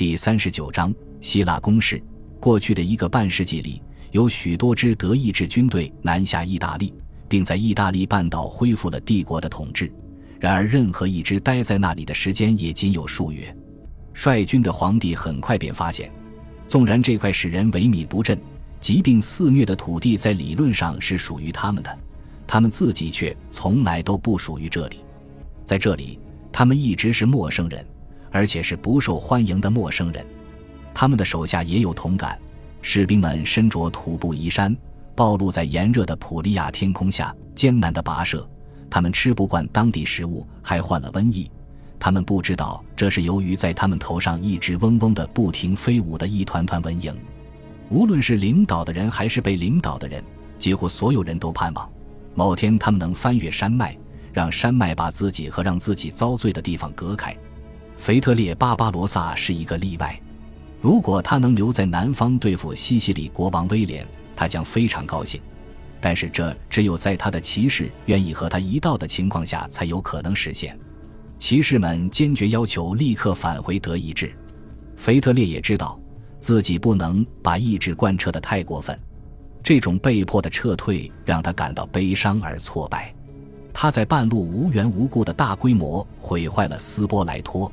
第三十九章希腊攻势。过去的一个半世纪里，有许多支德意志军队南下意大利，并在意大利半岛恢复了帝国的统治。然而，任何一支待在那里的时间也仅有数月。率军的皇帝很快便发现，纵然这块使人萎靡不振、疾病肆虐的土地在理论上是属于他们的，他们自己却从来都不属于这里。在这里，他们一直是陌生人，而且是不受欢迎的陌生人。他们的手下也有同感，士兵们身着土布衣衫，暴露在炎热的普利亚天空下，艰难地跋涉。他们吃不惯当地食物，还患了瘟疫。他们不知道，这是由于在他们头上一直嗡嗡的不停飞舞的一团团蚊蝇。无论是领导的人还是被领导的人，几乎所有人都盼望，某天他们能翻越山脉，让山脉把自己和让自己遭罪的地方隔开。腓特烈·巴巴罗萨是一个例外。如果他能留在南方对付西西里国王威廉，他将非常高兴。但是这只有在他的骑士愿意和他一道的情况下才有可能实现。骑士们坚决要求立刻返回德意志。腓特烈也知道自己不能把意志贯彻的太过分，这种被迫的撤退让他感到悲伤而挫败。他在半路无缘无故的大规模毁坏了斯波莱托，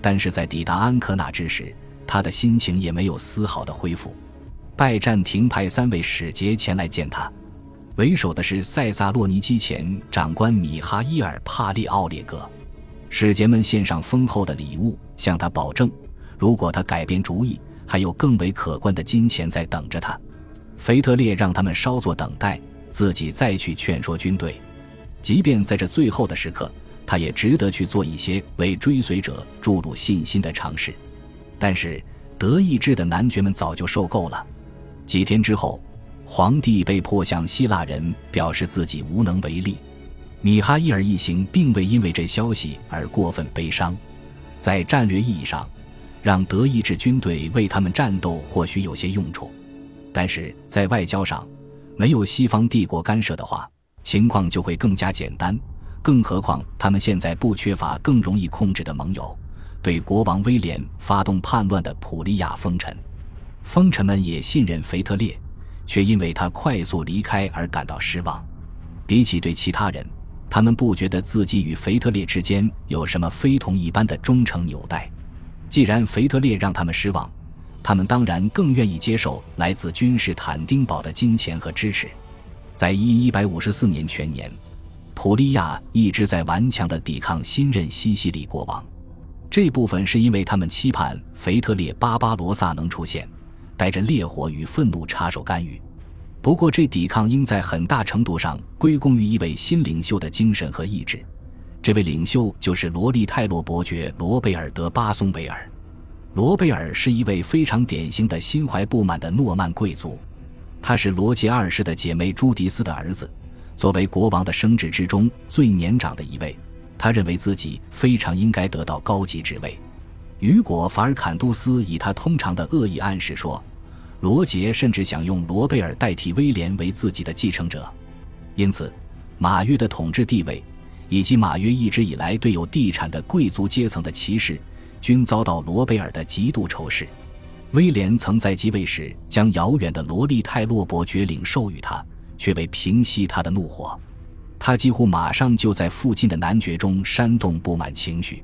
但是在抵达安科纳之时。他的心情也没有丝毫的恢复。拜占庭派三位使节前来见他，为首的是塞萨洛尼基前长官米哈伊尔·帕利奥列格。使节们献上丰厚的礼物，向他保证，如果他改变主意，还有更为可观的金钱在等着他。腓特烈让他们稍作等待，自己再去劝说军队。即便在这最后的时刻，他也值得去做一些为追随者注入信心的尝试。但是，德意志的男爵们早就受够了。几天之后，皇帝被迫向希腊人表示自己无能为力。米哈伊尔一行并未因为这消息而过分悲伤。在战略意义上，让德意志军队为他们战斗或许有些用处；但是在外交上，没有西方帝国干涉的话，情况就会更加简单。更何况，他们现在不缺乏更容易控制的盟友。对国王威廉发动叛乱的普利亚封臣，封臣们也信任腓特烈，却因为他快速离开而感到失望。比起对其他人，他们不觉得自己与腓特烈之间有什么非同一般的忠诚纽带。既然腓特烈让他们失望，他们当然更愿意接受来自君士坦丁堡的金钱和支持。在一一百五十四年全年，普利亚一直在顽强地抵抗新任西西里国王。这部分是因为他们期盼腓特烈巴巴罗萨能出现，带着烈火与愤怒插手干预。不过，这抵抗应在很大程度上归功于一位新领袖的精神和意志。这位领袖就是罗利泰洛伯爵罗贝尔德巴松维尔。罗贝尔是一位非常典型的心怀不满的诺曼贵族，他是罗杰二世的姐妹朱迪斯的儿子，作为国王的生殖之中最年长的一位。他认为自己非常应该得到高级职位。雨果·法尔坎杜斯以他通常的恶意暗示说，罗杰甚至想用罗贝尔代替威廉为自己的继承者。因此，马约的统治地位，以及马约一直以来对有地产的贵族阶层的歧视，均遭到罗贝尔的极度仇视。威廉曾在继位时将遥远的罗利泰洛伯爵领授予他，却未平息他的怒火。他几乎马上就在附近的男爵中煽动不满情绪。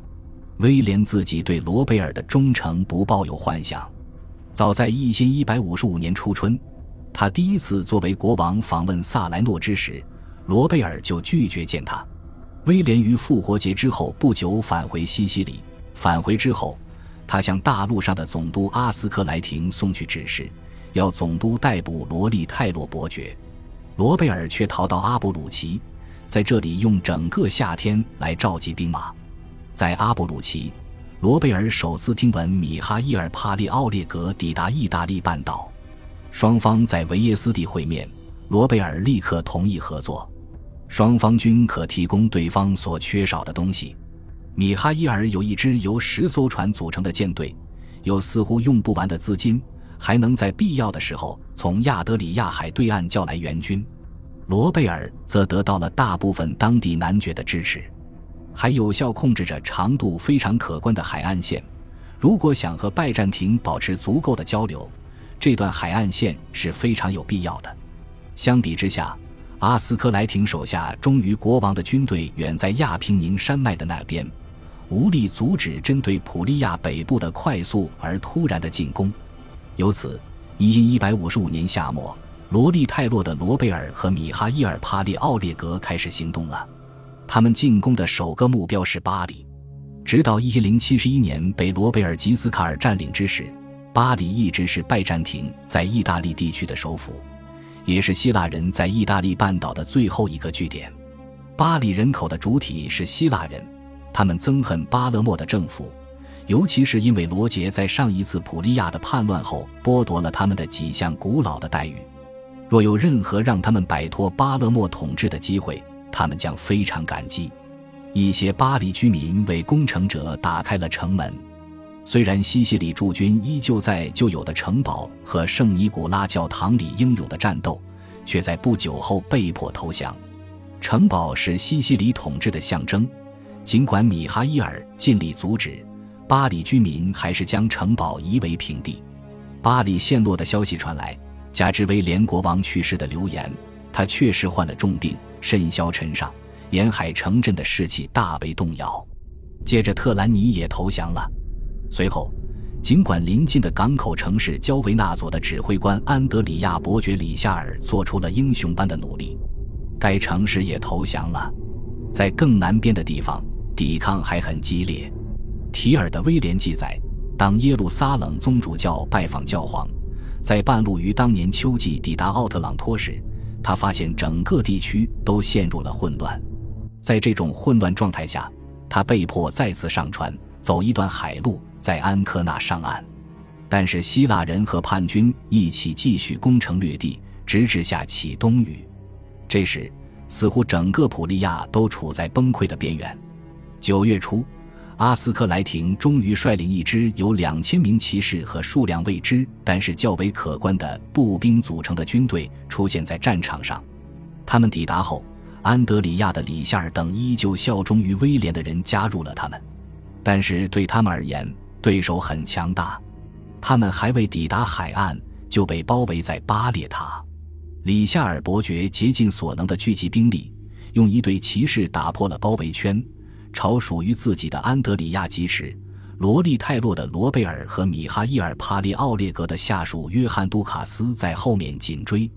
威廉自己对罗贝尔的忠诚不抱有幻想。早在一千一百五十五年初春，他第一次作为国王访问萨莱诺之时，罗贝尔就拒绝见他。威廉于复活节之后不久返回西西里。返回之后，他向大陆上的总督阿斯克莱廷送去指示，要总督逮捕罗利泰洛伯爵。罗贝尔却逃到阿布鲁奇。在这里用整个夏天来召集兵马，在阿布鲁奇，罗贝尔首次听闻米哈伊尔·帕利奥列格抵达意大利半岛，双方在维耶斯蒂会面，罗贝尔立刻同意合作，双方均可提供对方所缺少的东西。米哈伊尔有一支由十艘船组成的舰队，有似乎用不完的资金，还能在必要的时候从亚德里亚海对岸叫来援军。罗贝尔则得到了大部分当地男爵的支持，还有效控制着长度非常可观的海岸线。如果想和拜占庭保持足够的交流，这段海岸线是非常有必要的。相比之下，阿斯科莱廷手下忠于国王的军队远在亚平宁山脉的那边，无力阻止针对普利亚北部的快速而突然的进攻。由此，一因一百五十五年夏末，罗利泰洛的罗贝尔和米哈伊尔帕列奥列格开始行动了。他们进攻的首个目标是巴黎。直到一零七十一年被罗贝尔吉斯卡尔占领之时，巴黎一直是拜占庭在意大利地区的首府，也是希腊人在意大利半岛的最后一个据点。巴黎人口的主体是希腊人，他们憎恨巴勒莫的政府，尤其是因为罗杰在上一次普利亚的叛乱后剥夺了他们的几项古老的待遇。若有任何让他们摆脱巴勒莫统治的机会，他们将非常感激。一些巴黎居民为攻城者打开了城门，虽然西西里驻军依旧在旧有的城堡和圣尼古拉教堂里英勇的战斗，却在不久后被迫投降。城堡是西西里统治的象征，尽管米哈伊尔尽力阻止，巴黎居民还是将城堡夷为平地。巴黎陷落的消息传来，加之威廉国王去世的流言，他确实患了重病，甚嚣尘上。沿海城镇的士气大为动摇，接着特兰尼也投降了。随后，尽管邻近的港口城市焦维纳佐的指挥官安德里亚伯爵里夏尔做出了英雄般的努力，该城市也投降了。在更南边的地方，抵抗还很激烈。提尔的威廉记载，当耶路撒冷宗主教拜访教皇，在半路于当年秋季抵达奥特朗托时，他发现整个地区都陷入了混乱。在这种混乱状态下，他被迫再次上船，走一段海路，在安科纳上岸。但是希腊人和叛军一起继续攻城略地，直至下起冬雨。这时，似乎整个普利亚都处在崩溃的边缘。九月初，阿斯克莱廷终于率领一支由两千名骑士和数量未知但是较为可观的步兵组成的军队出现在战场上。他们抵达后。安德里亚的里夏尔等依旧效忠于威廉的人加入了他们，但是对他们而言，对手很强大。他们还未抵达海岸，就被包围在巴列塔。里夏尔伯爵竭尽所能地聚集兵力，用一队骑士打破了包围圈，朝属于自己的安德里亚疾驰。罗利泰洛的罗贝尔和米哈伊尔帕利奥列格的下属约翰杜卡斯在后面紧追。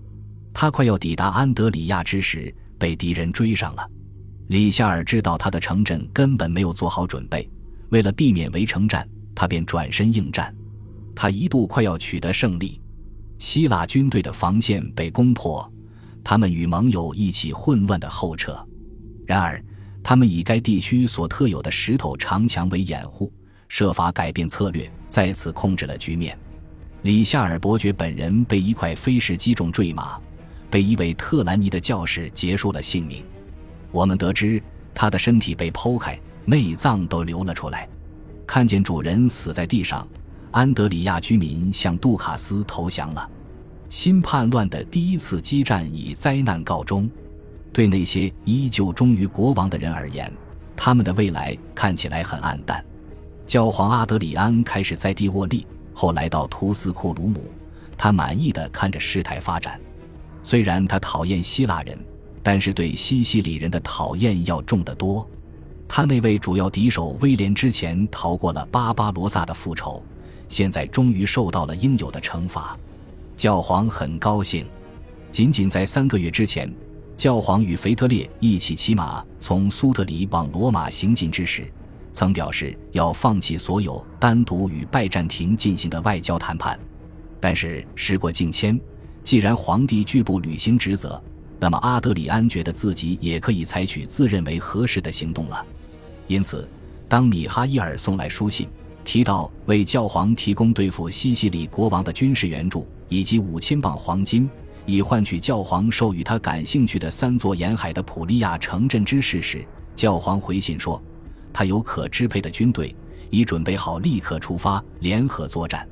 他快要抵达安德里亚之时。被敌人追上了，李夏尔知道他的城镇根本没有做好准备，为了避免围城战，他便转身应战。他一度快要取得胜利，希腊军队的防线被攻破，他们与盟友一起混乱的后撤。然而，他们以该地区所特有的石头长墙为掩护，设法改变策略，再次控制了局面。李夏尔伯爵本人被一块飞石击中坠马。被一位特兰尼的教士结束了性命。我们得知他的身体被剖开，内脏都流了出来。看见主人死在地上，安德里亚居民向杜卡斯投降了。新叛乱的第一次激战以灾难告终。对那些依旧忠于国王的人而言，他们的未来看起来很暗淡。教皇阿德里安开始在蒂沃利，后来到图斯库鲁姆。他满意的看着事态发展。虽然他讨厌希腊人，但是对西西里人的讨厌要重得多。他那位主要敌手威廉之前逃过了巴巴罗萨的复仇，现在终于受到了应有的惩罚。教皇很高兴。仅仅在三个月之前，教皇与腓特烈一起骑马从苏特里往罗马行进之时，曾表示要放弃所有单独与拜占庭进行的外交谈判。但是时过境迁。既然皇帝拒不履行职责，那么阿德里安觉得自己也可以采取自认为合适的行动了。因此，当米哈伊尔送来书信，提到为教皇提供对付西西里国王的军事援助以及五千磅黄金，以换取教皇授予他感兴趣的三座沿海的普利亚城镇之事时，教皇回信说，他有可支配的军队，已准备好立刻出发联合作战。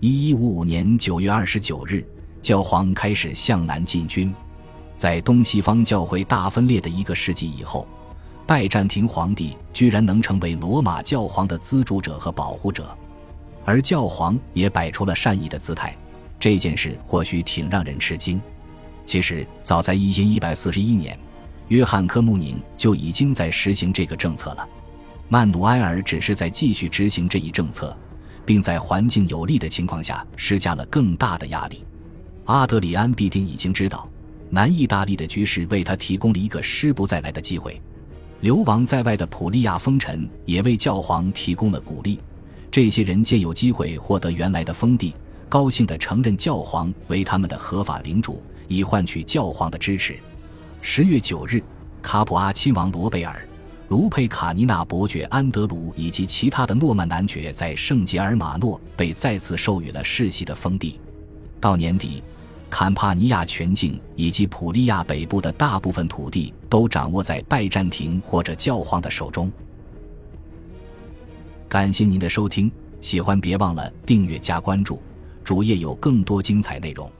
一一五五年九月二十九日。教皇开始向南进军，在东西方教会大分裂的一个世纪以后，拜占庭皇帝居然能成为罗马教皇的资助者和保护者。而教皇也摆出了善意的姿态。这件事或许挺让人吃惊。其实，早在一千一百四十一年，约翰科穆宁就已经在实行这个政策了。曼努埃尔只是在继续执行这一政策，并在环境有利的情况下施加了更大的压力。阿德里安必定已经知道，南意大利的局势为他提供了一个失不再来的机会。流亡在外的普利亚封臣也为教皇提供了鼓励，这些人借有机会获得原来的封地，高兴地承认教皇为他们的合法领主，以换取教皇的支持。十月九日，卡普阿亲王罗贝尔、卢佩卡尼纳伯爵安德鲁以及其他的诺曼男爵在圣杰尔马诺被再次授予了世袭的封地。到年底。坎帕尼亚全境以及普利亚北部的大部分土地都掌握在拜占庭或者教皇的手中。感谢您的收听，喜欢别忘了订阅加关注，主页有更多精彩内容。